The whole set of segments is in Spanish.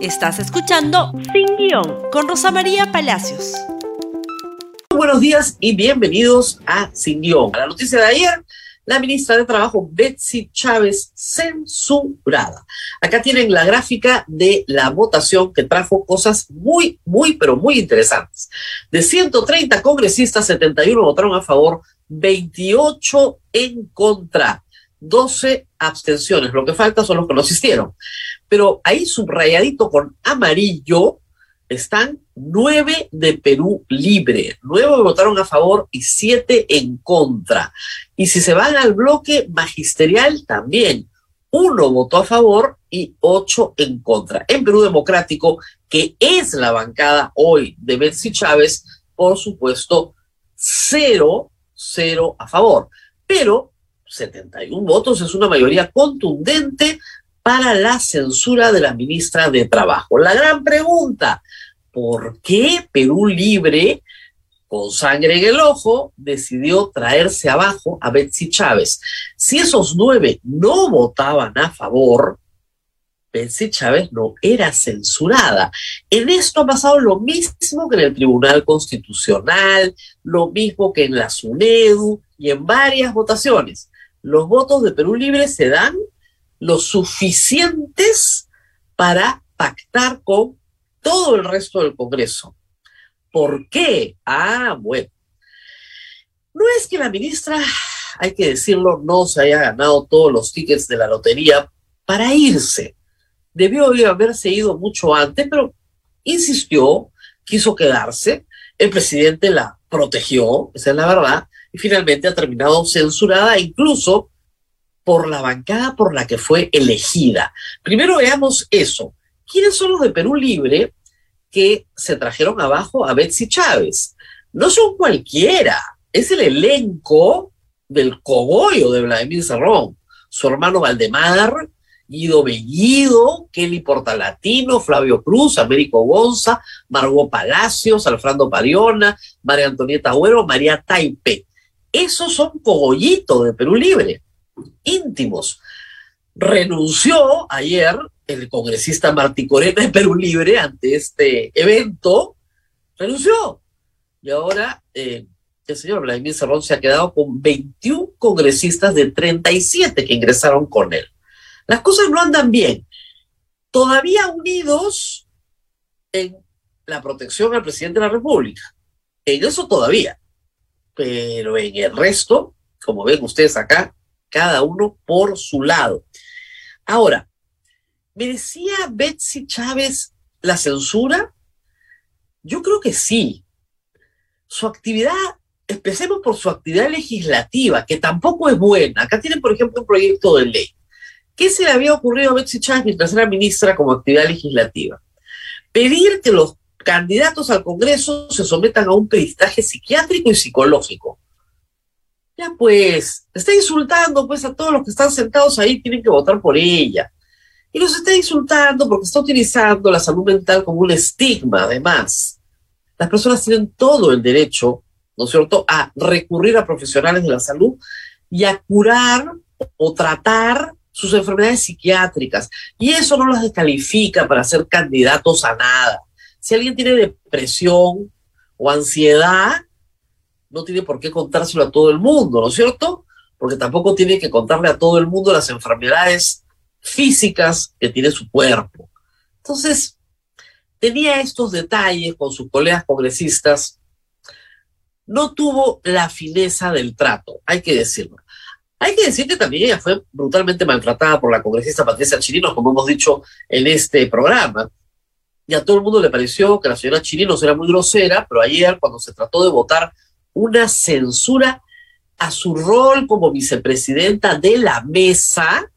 Estás escuchando Sin Guión con Rosa María Palacios. Buenos días y bienvenidos a Sin Guión. La noticia de ayer, la ministra de Trabajo Betsy Chávez censurada. Acá tienen la gráfica de la votación que trajo cosas muy, muy, pero muy interesantes. De 130 congresistas, 71 votaron a favor, 28 en contra. 12 abstenciones. Lo que falta son los que no asistieron. Pero ahí subrayadito con amarillo están nueve de Perú libre. Nueve votaron a favor y siete en contra. Y si se van al bloque magisterial, también. Uno votó a favor y ocho en contra. En Perú Democrático, que es la bancada hoy de Betsy Chávez, por supuesto, cero, cero a favor. Pero 71 votos es una mayoría contundente para la censura de la ministra de Trabajo. La gran pregunta, ¿por qué Perú Libre, con sangre en el ojo, decidió traerse abajo a Betsy Chávez? Si esos nueve no votaban a favor, Betsy Chávez no era censurada. En esto ha pasado lo mismo que en el Tribunal Constitucional, lo mismo que en la SUNEDU y en varias votaciones los votos de Perú Libre se dan lo suficientes para pactar con todo el resto del Congreso. ¿Por qué? Ah, bueno. No es que la ministra, hay que decirlo, no se haya ganado todos los tickets de la lotería para irse. Debió haberse ido mucho antes, pero insistió, quiso quedarse. El presidente la protegió, esa es la verdad, y finalmente ha terminado censurada incluso por la bancada por la que fue elegida. Primero veamos eso. ¿Quiénes son los de Perú Libre que se trajeron abajo a Betsy Chávez? No son cualquiera, es el elenco del cogollo de Vladimir Cerrón, su hermano Valdemar, Guido Bellido, Kelly Portalatino, Flavio Cruz, Américo Gonza, Margot Palacios, Alfredo Pariona, María Antonieta Agüero, María Taipe. Esos son cogollitos de Perú Libre, íntimos. Renunció ayer el congresista Martí Corena de Perú Libre ante este evento, renunció. Y ahora eh, el señor Vladimir Cerrón se ha quedado con 21 congresistas de 37 que ingresaron con él. Las cosas no andan bien. Todavía unidos en la protección al presidente de la República. En eso todavía pero en el resto, como ven ustedes acá, cada uno por su lado. Ahora, ¿merecía Betsy Chávez la censura? Yo creo que sí. Su actividad, empecemos por su actividad legislativa, que tampoco es buena. Acá tienen, por ejemplo, un proyecto de ley. ¿Qué se le había ocurrido a Betsy Chávez mientras era ministra como actividad legislativa? Pedir que los candidatos al Congreso se sometan a un peristaje psiquiátrico y psicológico. Ya pues, está insultando pues a todos los que están sentados ahí, tienen que votar por ella. Y los está insultando porque está utilizando la salud mental como un estigma, además. Las personas tienen todo el derecho, ¿no es cierto?, a recurrir a profesionales de la salud y a curar o tratar sus enfermedades psiquiátricas. Y eso no las descalifica para ser candidatos a nada. Si alguien tiene depresión o ansiedad, no tiene por qué contárselo a todo el mundo, ¿no es cierto? Porque tampoco tiene que contarle a todo el mundo las enfermedades físicas que tiene su cuerpo. Entonces, tenía estos detalles con sus colegas congresistas. No tuvo la fineza del trato, hay que decirlo. Hay que decir que también ella fue brutalmente maltratada por la congresista Patricia Chirinos, como hemos dicho en este programa y a todo el mundo le pareció que la señora Chirinos era muy grosera, pero ayer cuando se trató de votar una censura a su rol como vicepresidenta de la mesa,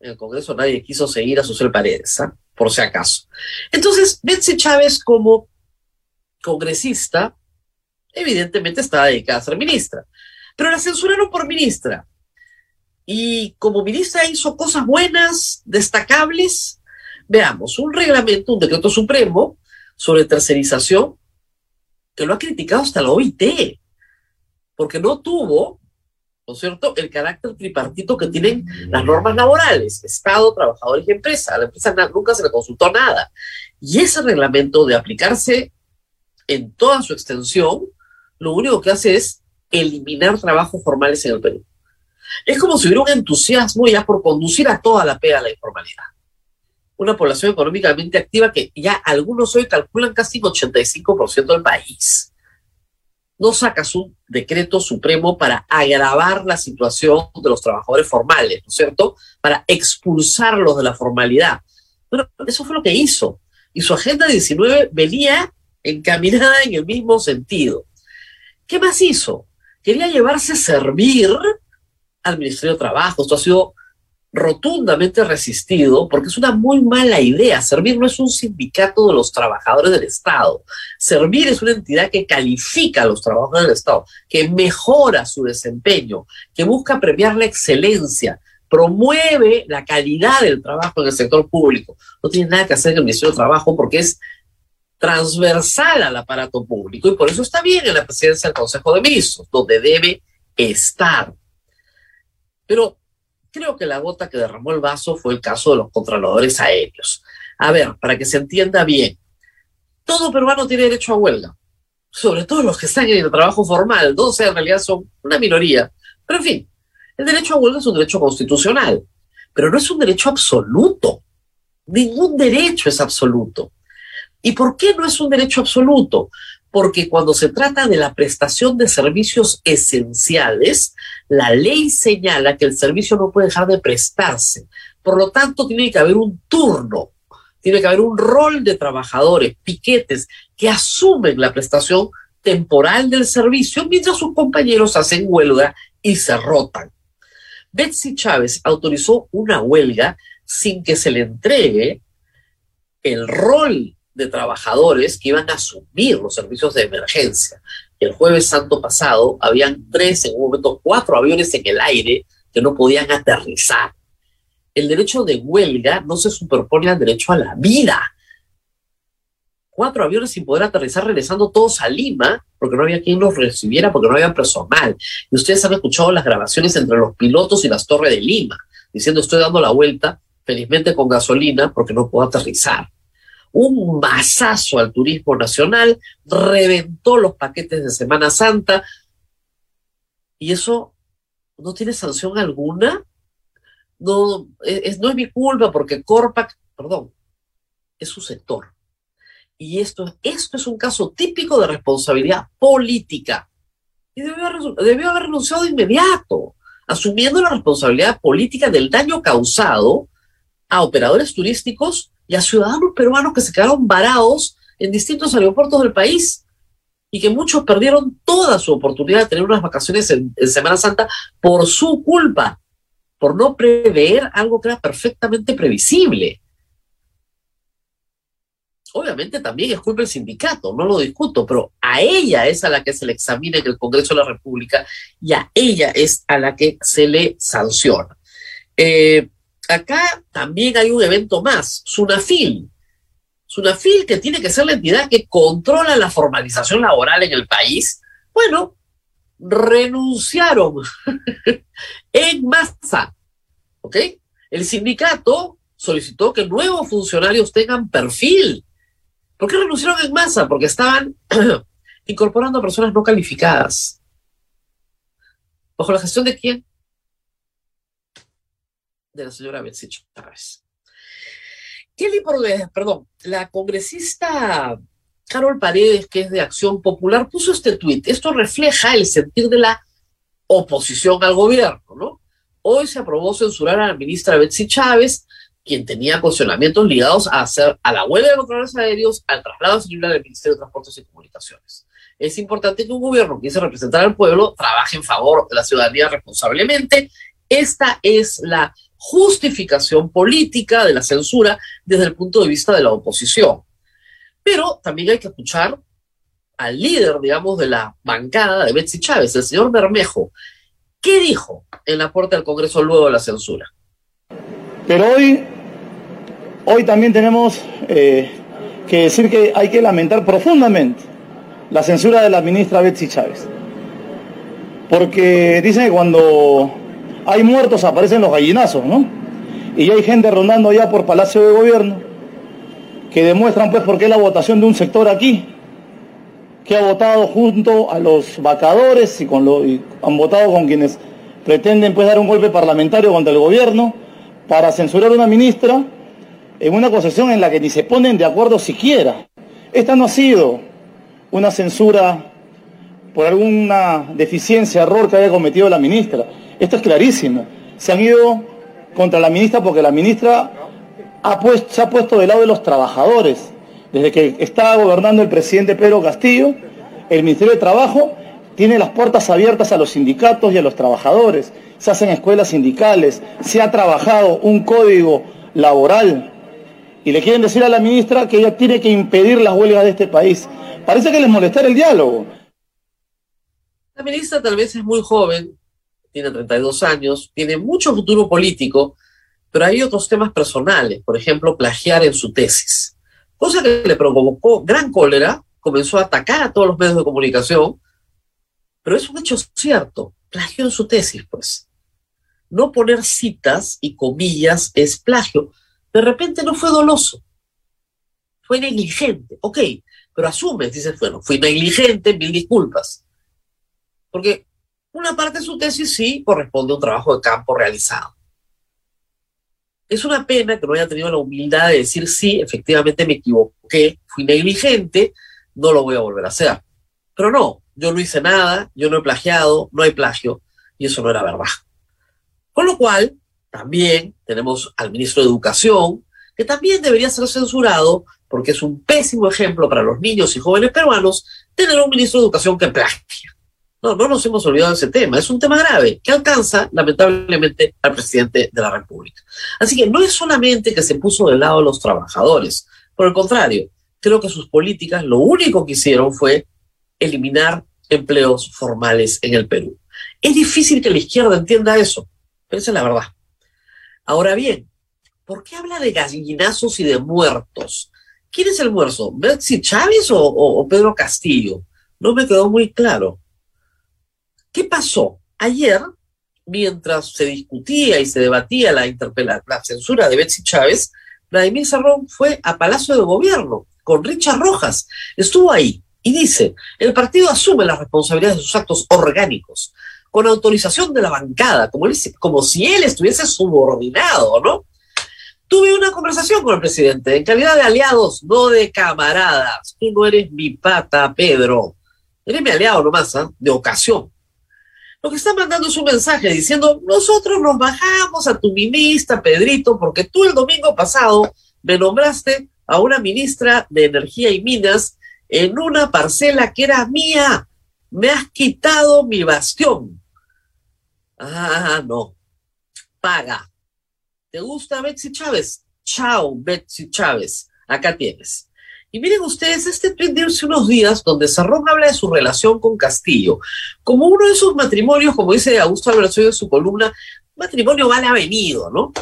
en el Congreso nadie quiso seguir a Susel Paredes, ¿ah? por si acaso. Entonces, Betsy Chávez como congresista, evidentemente estaba dedicada a ser ministra, pero la censuraron por ministra. Y como ministra hizo cosas buenas, destacables, Veamos, un reglamento, un decreto supremo sobre tercerización que lo ha criticado hasta la OIT, porque no tuvo, ¿no es cierto?, el carácter tripartito que tienen las normas laborales, Estado, trabajadores y empresa. A la empresa nunca se le consultó nada. Y ese reglamento de aplicarse en toda su extensión, lo único que hace es eliminar trabajos formales en el Perú. Es como si hubiera un entusiasmo ya por conducir a toda la pega a la informalidad. Una población económicamente activa que ya algunos hoy calculan casi un 85% del país. No sacas un decreto supremo para agravar la situación de los trabajadores formales, ¿no es cierto? Para expulsarlos de la formalidad. Bueno, eso fue lo que hizo. Y su Agenda 19 venía encaminada en el mismo sentido. ¿Qué más hizo? Quería llevarse a servir al Ministerio de Trabajo. Esto ha sido rotundamente resistido porque es una muy mala idea. Servir no es un sindicato de los trabajadores del Estado. Servir es una entidad que califica a los trabajadores del Estado, que mejora su desempeño, que busca premiar la excelencia, promueve la calidad del trabajo en el sector público. No tiene nada que hacer en el Ministerio de Trabajo porque es transversal al aparato público y por eso está bien en la presidencia del Consejo de Ministros, donde debe estar. Pero creo que la gota que derramó el vaso fue el caso de los controladores aéreos. A ver, para que se entienda bien, todo peruano tiene derecho a huelga, sobre todo los que están en el trabajo formal, ¿no? sea, en realidad son una minoría. Pero en fin, el derecho a huelga es un derecho constitucional, pero no es un derecho absoluto. Ningún derecho es absoluto. ¿Y por qué no es un derecho absoluto? Porque cuando se trata de la prestación de servicios esenciales, la ley señala que el servicio no puede dejar de prestarse. Por lo tanto, tiene que haber un turno, tiene que haber un rol de trabajadores, piquetes, que asumen la prestación temporal del servicio mientras sus compañeros hacen huelga y se rotan. Betsy Chávez autorizó una huelga sin que se le entregue el rol de trabajadores que iban a asumir los servicios de emergencia. El jueves santo pasado habían tres, en un momento cuatro aviones en el aire que no podían aterrizar. El derecho de huelga no se superpone al derecho a la vida. Cuatro aviones sin poder aterrizar regresando todos a Lima porque no había quien los recibiera, porque no había personal. Y ustedes han escuchado las grabaciones entre los pilotos y las torres de Lima, diciendo estoy dando la vuelta, felizmente con gasolina, porque no puedo aterrizar un masazo al turismo nacional, reventó los paquetes de Semana Santa y eso no tiene sanción alguna. No es, no es mi culpa porque Corpac, perdón, es su sector. Y esto, esto es un caso típico de responsabilidad política. Y debió haber, debió haber renunciado de inmediato, asumiendo la responsabilidad política del daño causado a operadores turísticos y a ciudadanos peruanos que se quedaron varados en distintos aeropuertos del país y que muchos perdieron toda su oportunidad de tener unas vacaciones en, Semana Santa por su culpa, por no prever algo que era perfectamente previsible. Obviamente también es culpa del sindicato, no lo discuto, pero a ella es a la que se le examina en el Congreso de la República y a ella es a la que se le sanciona. Eh, acá también hay un evento más, Sunafil. Sunafil, que tiene que ser la entidad que controla la formalización laboral en el país, bueno, renunciaron en masa. ¿Ok? El sindicato solicitó que nuevos funcionarios tengan perfil. ¿Por qué renunciaron en masa? Porque estaban incorporando a personas no calificadas. ¿Bajo la gestión de quién? De la señora Betsy Chávez. Kelly, perdón, la congresista Carol Paredes, que es de Acción Popular, puso este tuit. Esto refleja el sentir de la oposición al gobierno, ¿no? Hoy se aprobó censurar a la ministra Betsy Chávez, quien tenía cuestionamientos ligados a, hacer, a la huelga de controles aéreos, al traslado celular del Ministerio de Transportes y Comunicaciones. Es importante que un gobierno que quise representar al pueblo trabaje en favor de la ciudadanía responsablemente. Esta es la justificación política de la censura desde el punto de vista de la oposición. Pero también hay que escuchar al líder, digamos, de la bancada de Betsy Chávez, el señor Bermejo. ¿Qué dijo en la puerta del Congreso luego de la censura? Pero hoy, hoy también tenemos eh, que decir que hay que lamentar profundamente la censura de la ministra Betsy Chávez. Porque dicen que cuando hay muertos aparecen los gallinazos, ¿no? Y hay gente rondando ya por Palacio de Gobierno que demuestran pues por qué la votación de un sector aquí, que ha votado junto a los vacadores y, con lo, y han votado con quienes pretenden pues dar un golpe parlamentario contra el gobierno para censurar a una ministra en una concesión en la que ni se ponen de acuerdo siquiera. Esta no ha sido una censura por alguna deficiencia, error que haya cometido la ministra. Esto es clarísimo. Se han ido contra la ministra porque la ministra se ha puesto del lado de los trabajadores. Desde que está gobernando el presidente Pedro Castillo, el Ministerio de Trabajo tiene las puertas abiertas a los sindicatos y a los trabajadores. Se hacen escuelas sindicales, se ha trabajado un código laboral y le quieren decir a la ministra que ella tiene que impedir las huelgas de este país. Parece que les molestar el diálogo. La ministra tal vez es muy joven, tiene 32 años, tiene mucho futuro político, pero hay otros temas personales, por ejemplo, plagiar en su tesis, cosa que le provocó gran cólera, comenzó a atacar a todos los medios de comunicación, pero es un hecho cierto, plagió en su tesis, pues. No poner citas y comillas es plagio. De repente no fue doloso, fue negligente, ok, pero asume, dices, bueno, fui negligente, mil disculpas. Porque una parte de su tesis sí corresponde a un trabajo de campo realizado. Es una pena que no haya tenido la humildad de decir, sí, efectivamente me equivoqué, fui negligente, no lo voy a volver a hacer. Pero no, yo no hice nada, yo no he plagiado, no hay plagio, y eso no era verdad. Con lo cual, también tenemos al ministro de Educación, que también debería ser censurado porque es un pésimo ejemplo para los niños y jóvenes peruanos tener un ministro de Educación que plagia. No, no nos hemos olvidado de ese tema. Es un tema grave que alcanza, lamentablemente, al presidente de la República. Así que no es solamente que se puso del lado de los trabajadores. Por el contrario, creo que sus políticas lo único que hicieron fue eliminar empleos formales en el Perú. Es difícil que la izquierda entienda eso, pero esa es la verdad. Ahora bien, ¿por qué habla de gallinazos y de muertos? ¿Quién es el muerto? ¿Betsy Chávez o, o Pedro Castillo? No me quedó muy claro. ¿Qué pasó? Ayer, mientras se discutía y se debatía la, la censura de Betsy Chávez, Vladimir Serrón fue a Palacio de Gobierno con Richard Rojas. Estuvo ahí y dice, el partido asume las responsabilidades de sus actos orgánicos con autorización de la bancada, como, como si él estuviese subordinado, ¿no? Tuve una conversación con el presidente en calidad de aliados, no de camaradas. Tú no eres mi pata, Pedro. Eres mi aliado nomás, ¿eh? de ocasión. Lo que está mandando es un mensaje diciendo, nosotros nos bajamos a tu ministra, Pedrito, porque tú el domingo pasado me nombraste a una ministra de Energía y Minas en una parcela que era mía. Me has quitado mi bastión. Ah, no. Paga. ¿Te gusta Betsy Chávez? Chao, Betsy Chávez. Acá tienes. Y miren ustedes, este tweet de hace unos días donde Sarrón habla de su relación con Castillo, como uno de sus matrimonios, como dice Augusto Alberto en su columna, matrimonio mal avenido, ¿no?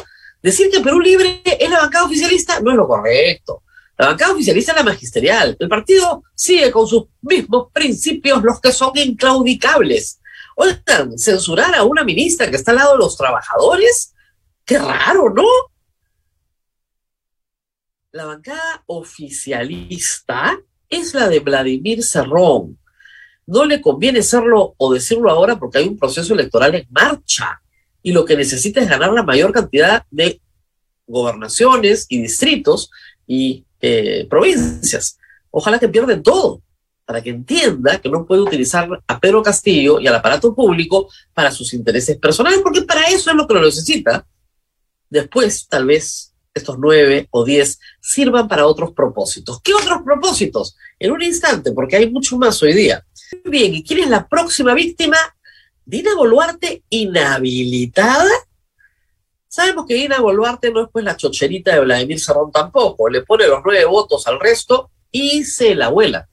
Decir que Perú Libre es la bancada oficialista no es lo correcto. La bancada oficialista es la magisterial. El partido sigue con sus mismos principios, los que son inclaudicables. Oigan, censurar a una ministra que está al lado de los trabajadores, qué raro, ¿no? La bancada oficialista es la de Vladimir Cerrón. No le conviene serlo o decirlo ahora porque hay un proceso electoral en marcha y lo que necesita es ganar la mayor cantidad de gobernaciones y distritos y eh, provincias. Ojalá que pierden todo para que entienda que no puede utilizar a Pedro Castillo y al aparato público para sus intereses personales, porque para eso es lo que lo necesita. Después, tal vez, estos nueve o diez sirvan para otros propósitos. ¿Qué otros propósitos? En un instante, porque hay mucho más hoy día. Bien, ¿y quién es la próxima víctima? Dina Boluarte inhabilitada. Sabemos que Dina Boluarte no es pues la chocherita de Vladimir Serrón tampoco, le pone los nueve votos al resto y se la vuela.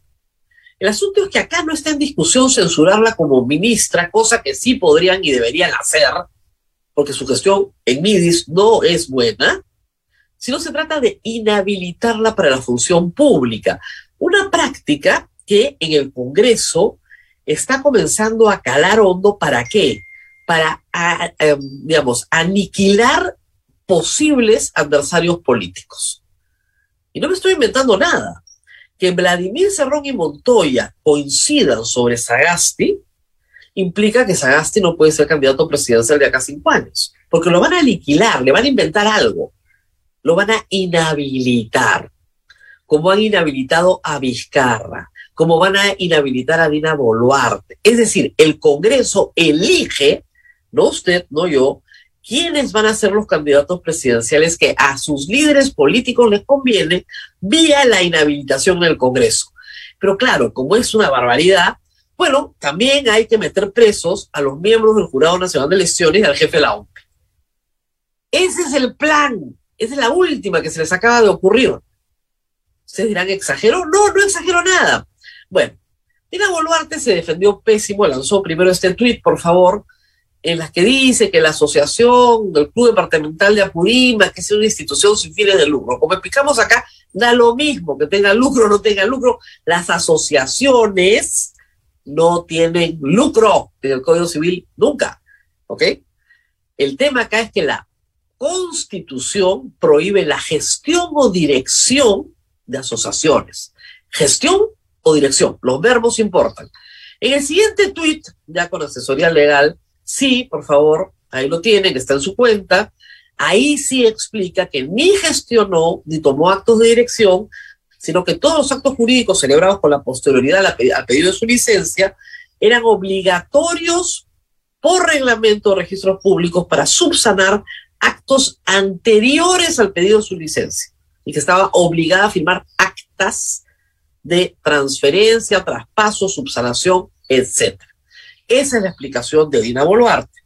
El asunto es que acá no está en discusión censurarla como ministra, cosa que sí podrían y deberían hacer, porque su gestión en MIDIS no es buena, sino se trata de inhabilitarla para la función pública. Una práctica que en el Congreso está comenzando a calar hondo para qué? Para, em, digamos, aniquilar posibles adversarios políticos. Y no me estoy inventando nada. Que Vladimir Cerrón y Montoya coincidan sobre Sagasti implica que Sagasti no puede ser candidato presidencial de acá cinco años, porque lo van a aniquilar, le van a inventar algo, lo van a inhabilitar, como han inhabilitado a Vizcarra, como van a inhabilitar a Dina Boluarte. Es decir, el Congreso elige, no usted, no yo, quiénes van a ser los candidatos presidenciales que a sus líderes políticos les conviene vía la inhabilitación en el Congreso. Pero claro, como es una barbaridad, bueno, también hay que meter presos a los miembros del Jurado Nacional de Elecciones y al jefe de la OMP. Ese es el plan. Esa es la última que se les acaba de ocurrir. Ustedes dirán, ¿exageró? No, no exageró nada. Bueno, Dina Boluarte se defendió pésimo, lanzó primero este tuit, por favor, en las que dice que la asociación del Club Departamental de Apurímac, que es una institución sin fines de lucro, como explicamos acá, da lo mismo que tenga lucro o no tenga lucro, las asociaciones no tienen lucro en el Código Civil nunca, ¿ok? El tema acá es que la Constitución prohíbe la gestión o dirección de asociaciones. Gestión o dirección, los verbos importan. En el siguiente tuit, ya con asesoría legal, sí, por favor, ahí lo tienen, está en su cuenta. Ahí sí explica que ni gestionó ni tomó actos de dirección, sino que todos los actos jurídicos celebrados con la posterioridad al pedido de su licencia eran obligatorios por reglamento de registros públicos para subsanar actos anteriores al pedido de su licencia y que estaba obligada a firmar actas de transferencia, traspaso, subsanación, etc. Esa es la explicación de Dina Boluarte.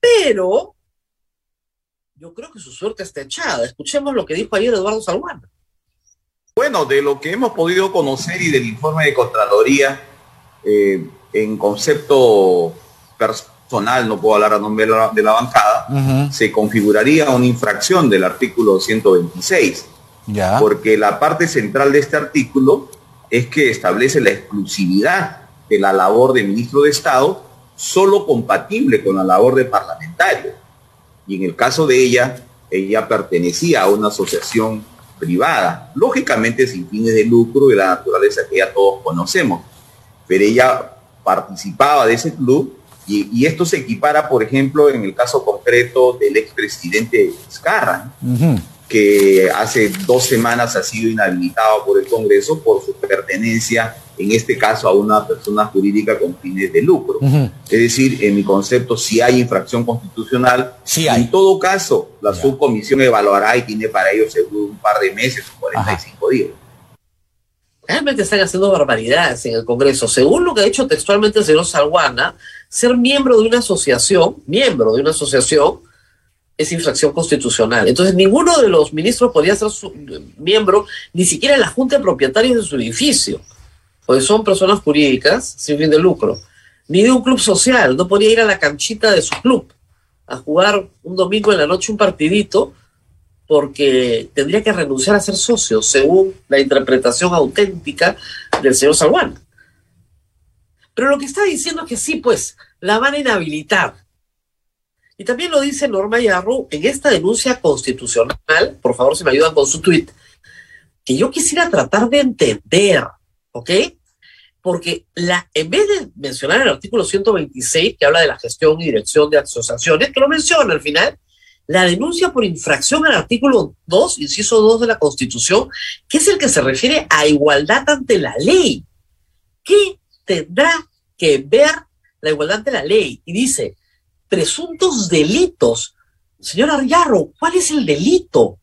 Pero yo creo que su suerte está echada. Escuchemos lo que dijo ayer Eduardo Salguana. Bueno, de lo que hemos podido conocer y del informe de Contraloría, eh, en concepto personal, no puedo hablar a nombre de la, bancada, se configuraría una infracción del artículo 126. Ya. Porque la parte central de este artículo es que establece la exclusividad de la labor de ministro de Estado solo compatible con la labor de parlamentario. Y en el caso de ella, ella pertenecía a una asociación privada, lógicamente sin fines de lucro de la naturaleza que ya todos conocemos. Pero ella participaba de ese club y, esto se equipara, por ejemplo, en el caso concreto del expresidente Vizcarra, que hace dos semanas ha sido inhabilitado por el Congreso por su pertenencia, en este caso, a una persona jurídica con fines de lucro. Es decir, en mi concepto, si hay infracción constitucional, sí en todo caso, la subcomisión evaluará y tiene para ello seguro un par de meses, 45 días. Realmente están haciendo barbaridades en el Congreso. Según lo que ha dicho textualmente el señor Salguana, ser miembro de una asociación, miembro de una asociación, es infracción constitucional. Entonces, ninguno de los ministros podía ser miembro, ni siquiera la Junta de Propietarios de su edificio, porque son personas jurídicas sin fin de lucro, ni de un club social, no podía ir a la canchita de su club a jugar un domingo en la noche un partidito porque tendría que renunciar a ser socio, según la interpretación auténtica del señor Salguán. Pero lo que está diciendo es que sí, pues, la van a inhabilitar. Y también lo dice Norma Yarro en esta denuncia constitucional, por favor, si me ayudan con su tweet, que yo quisiera tratar de entender, ¿ok? Porque la, en vez de mencionar el artículo 126, que habla de la gestión y dirección de asociaciones, que lo menciona al final, la denuncia por infracción al artículo 2, inciso 2 de la Constitución, que es el que se refiere a igualdad ante la ley. ¿Qué tendrá que ver la igualdad ante la ley? Y dice, presuntos delitos. Señor Arriarro, ¿cuál es el delito?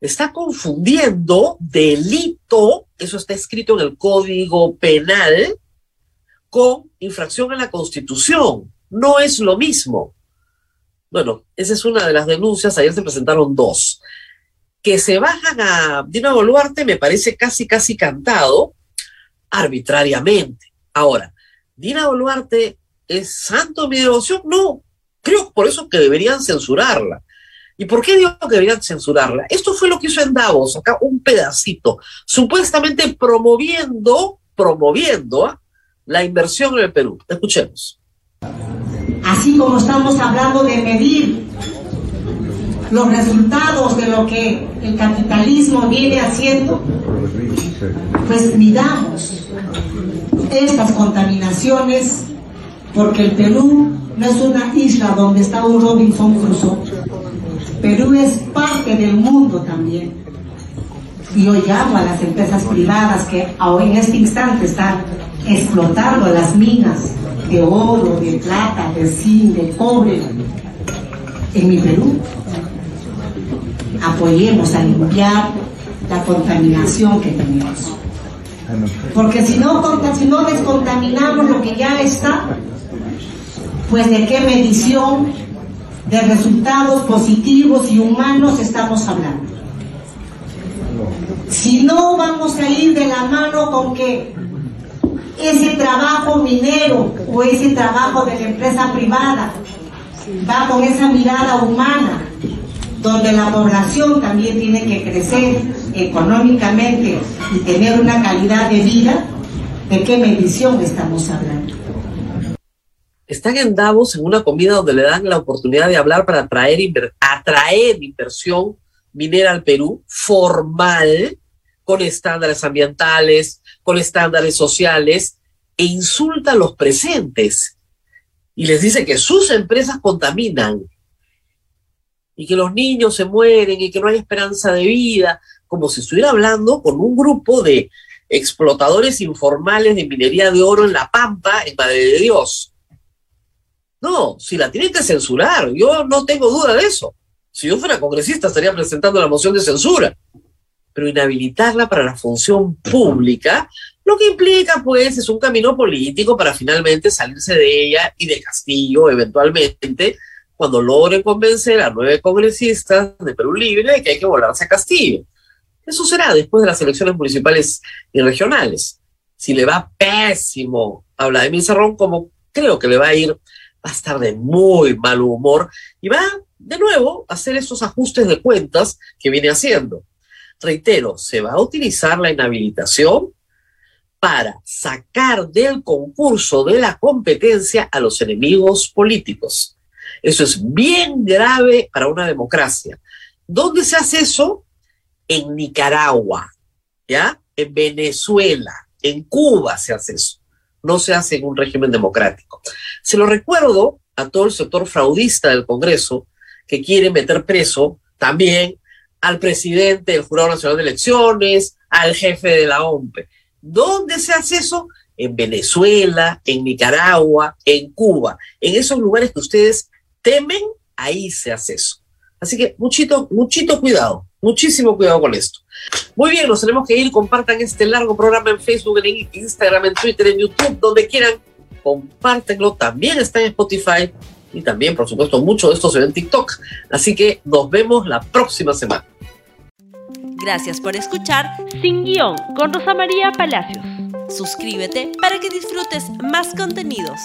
Está confundiendo delito, eso está escrito en el Código Penal, con infracción a la Constitución. No es lo mismo. Bueno, esa es una de las denuncias, ayer se presentaron dos. Que se bajan a Dina Boluarte me parece casi, casi cantado arbitrariamente. Ahora, ¿Dina Boluarte es santo de mi devoción? No, creo por eso que deberían censurarla. ¿Y por qué digo que deberían censurarla? Esto fue lo que hizo en Davos, acá un pedacito, supuestamente promoviendo, promoviendo ¿ah? la inversión en el Perú. Escuchemos. Así como estamos hablando de medir los resultados de lo que el capitalismo viene haciendo, pues midamos estas contaminaciones porque el Perú no es una isla donde está un Robinson Crusoe. Perú es parte del mundo también. Y hoy llamo a las empresas privadas que hoy en este instante están explotando las minas de oro, de plata, de zinc, de cobre en mi Perú. Apoyemos a limpiar la contaminación que tenemos. Porque si no, si no descontaminamos lo que ya está, pues de qué medición de resultados positivos y humanos estamos hablando. Si no vamos a ir de la mano con que ese trabajo minero o ese trabajo de la empresa privada va con esa mirada humana, donde la población también tiene que crecer económicamente y tener una calidad de vida, ¿de qué medición estamos hablando? están en Davos en una comida donde le dan la oportunidad de hablar para atraer, inversión minera al Perú formal, con estándares ambientales, con estándares sociales, e insulta a los presentes y les dice que sus empresas contaminan y que los niños se mueren y que no hay esperanza de vida, como si estuviera hablando con un grupo de explotadores informales de minería de oro en La Pampa, en Madre de Dios. No, si la tienen que censurar, yo no tengo duda de eso. Si yo fuera congresista estaría presentando la moción de censura. Pero inhabilitarla para la función pública, lo que implica pues es un camino político para finalmente salirse de ella y de Castillo eventualmente cuando logren convencer a nueve congresistas de Perú Libre de que hay que volarse a Castillo. Eso será después de las elecciones municipales y regionales. Si le va pésimo a Vladimir Cerrón, como creo que le va a ir va a estar de muy mal humor y va de nuevo a hacer esos ajustes de cuentas que viene haciendo. Reitero, se va a utilizar la inhabilitación para sacar del concurso de la competencia a los enemigos políticos. Eso es bien grave para una democracia. ¿Dónde se hace eso? En Nicaragua, ¿ya? En Venezuela, en Cuba se hace eso no se hace en un régimen democrático. Se lo recuerdo a todo el sector fraudista del Congreso que quiere meter preso también al presidente del Jurado Nacional de Elecciones, al jefe de la OMPE. ¿Dónde se hace eso? En Venezuela, en Nicaragua, en Cuba. En esos lugares que ustedes temen, ahí se hace eso. Así que muchito, muchito cuidado, muchísimo cuidado con esto. Muy bien, nos tenemos que ir. Compartan este largo programa en Facebook, en Instagram, en Twitter, en YouTube, donde quieran. Compártenlo. También está en Spotify y también, por supuesto, mucho de esto se ve en TikTok. Así que nos vemos la próxima semana. Gracias por escuchar Sin Guión con Rosa María Palacios. Suscríbete para que disfrutes más contenidos.